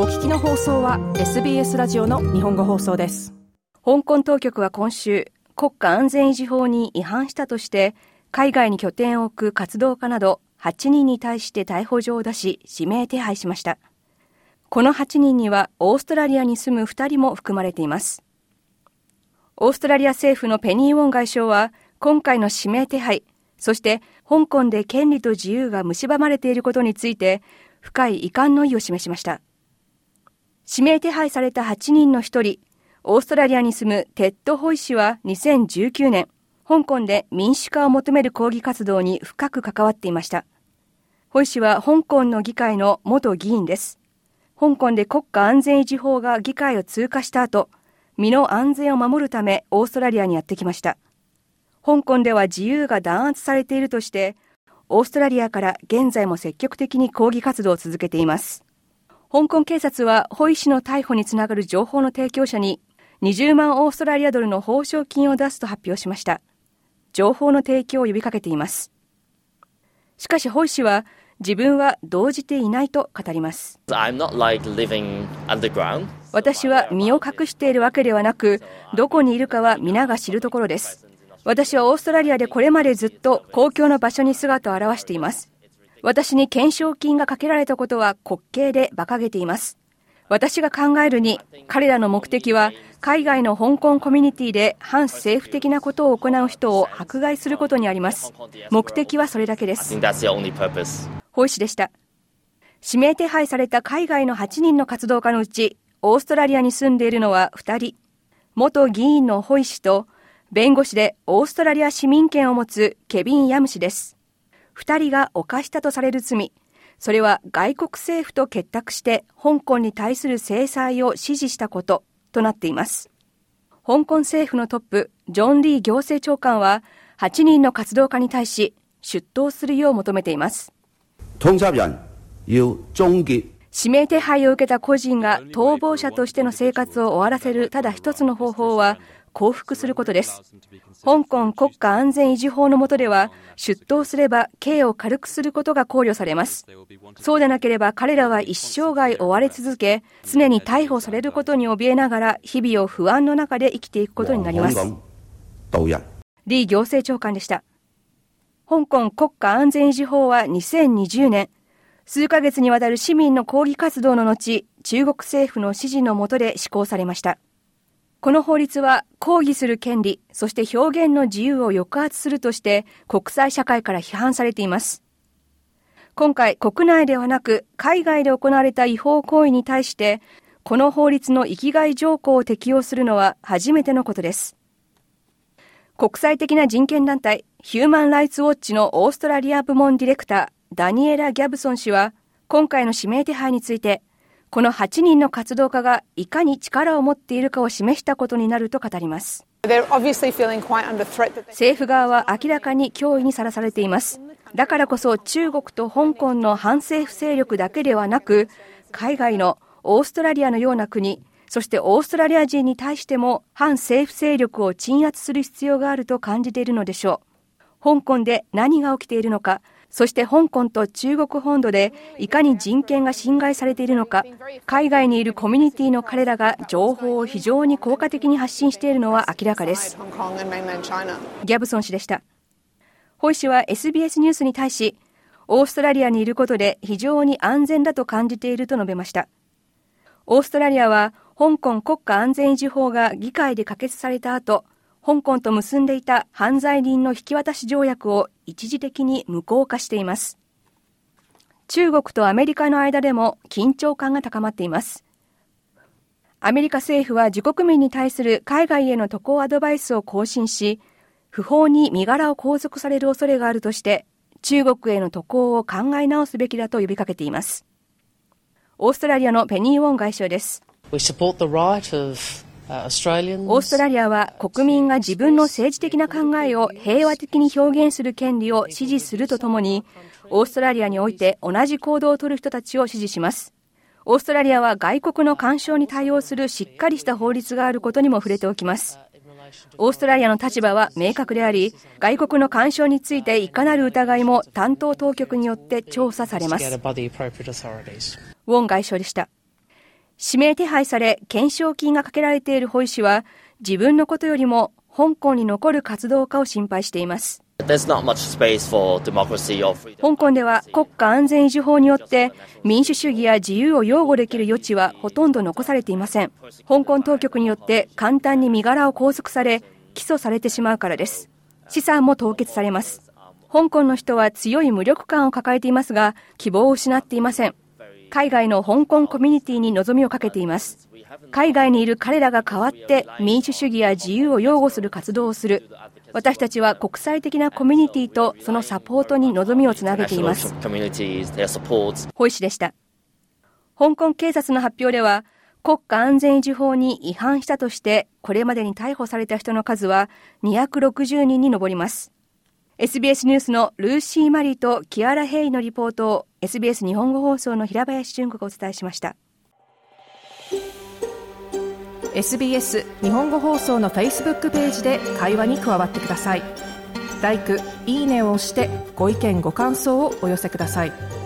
お聞きの放送は SBS ラジオの日本語放送です。香港当局は今週国家安全維持法に違反したとして海外に拠点を置く活動家など8人に対して逮捕状を出し指名手配しました。この8人にはオーストラリアに住む2人も含まれています。オーストラリア政府のペニー・ウォン外相は今回の指名手配そして香港で権利と自由が蝕まれていることについて深い遺憾の意を示しました。指名手配された8人の1人オーストラリアに住むテッド・ホイ氏は2019年香港で民主化を求める抗議活動に深く関わっていました。ホイ氏は香港の議会の元議員です。香港で国家安全維持法が議会を通過した後身の安全を守るためオーストラリアにやってきました。香港では自由が弾圧されているとしてオーストラリアから現在も積極的に抗議活動を続けています。香港警察はホイ氏の逮捕につながる情報の提供者に20万オーストラリアドルの報奨金を出すと発表しました情報の提供を呼びかけていますしかしホイ氏は自分は動じていないと語ります。私は身を隠しているわけではなく、どこにいるかは皆が知るところです。私はオーストラリアでこれまでずっと公共の場所に姿を現しています。私に懸賞金がかけられたことは滑稽で馬鹿げています。私が考えるに、彼らの目的は、海外の香港コミュニティで反政府的なことを行う人を迫害することにあります。目的はそれだけです。ホイ氏でした。指名手配された海外の8人の活動家のうち、オーストラリアに住んでいるのは2人。元議員のホイ氏と、弁護士でオーストラリア市民権を持つケビン・ヤム氏です。2人が犯したとされる罪、それは外国政府と結託して香港に対する制裁を支持したこととなっています。香港政府のトップ、ジョン・リー行政長官は、8人の活動家に対し、出頭するよう求めています。指名手配を受けた個人が逃亡者としての生活を終わらせるただ一つの方法は降伏することです。香港国家安全維持法の下では出頭すれば刑を軽くすることが考慮されます。そうでなければ彼らは一生涯追われ続け、常に逮捕されることに怯えながら日々を不安の中で生きていくことになります。リー行政長官でした。香港国家安全維持法は2020年、数ヶ月にわたる市民の抗議活動の後、中国政府の指示の下で施行されました。この法律は抗議する権利、そして表現の自由を抑圧するとして国際社会から批判されています。今回国内ではなく海外で行われた違法行為に対してこの法律の域外条項を適用するのは初めてのことです。国際的な人権団体ヒューマン・ライツ・ウォッチのオーストラリア部門ディレクターダニエラ・ギャブソン氏は今回の指名手配についてこの8人の活動家がいかに力を持っているかを示したことになると語ります政府側は明らかに脅威にさらされていますだからこそ中国と香港の反政府勢力だけではなく海外のオーストラリアのような国そしてオーストラリア人に対しても反政府勢力を鎮圧する必要があると感じているのでしょう。香港で何が起きているのか、そして香港と中国本土でいかに人権が侵害されているのか、海外にいるコミュニティの彼らが情報を非常に効果的に発信しているのは明らかです。ギャブソン氏でした。ホイ氏は SBS ニュースに対し、オーストラリアにいることで非常に安全だと感じていると述べました。オーストラリアは香港国家安全維持法が議会で可決された後、香港と結んでいた犯罪人の引き渡し条約を一時的に無効化しています。中国とアメリカの間でも緊張感が高まっています。アメリカ政府は自国民に対する海外への渡航アドバイスを更新し、不法に身柄を拘束される恐れがあるとして、中国への渡航を考え直すべきだと呼びかけています。オーストラリアのペニー・ウォン外相です。オーストラリアは国民が自分の政治的な考えを平和的に表現する権利を支持するとともに、オーストラリアにおいて同じ行動をとる人たちを支持します。オーストラリアは外国の干渉に対応するしっかりした法律があることにも触れておきます。オーストラリアの立場は明確であり、外国の干渉についていかなる疑いも担当当局によって調査されます。ウォン外相でした。指名手配され懸賞金がかけられているホイ氏は自分のことよりも香港に残る活動家を心配しています。香港では国家安全維持法によって民主主義や自由を擁護できる余地はほとんど残されていません。香港当局によって簡単に身柄を拘束され起訴されてしまうからです。資産も凍結されます。香港の人は強い無力感を抱えていますが希望を失っていません海外の香港コミュニティに望みをかけています。海外にいる彼らが代わって民主主義や自由を擁護する活動をする。私たちは国際的なコミュニティとそのサポートに望みをつなげています。ホイ氏でした。香港警察の発表では国家安全維持法に違反したとしてこれまでに逮捕された人の数は260人に上ります。SBS ニュースのルーシー・マリーとキアラ・ヘイのリポートを SBS 日本語放送の平林純子がお伝えしました SBS 日本語放送の Facebook ページで会話に加わってください。「LIKE」「いいね」を押してご意見ご感想をお寄せください。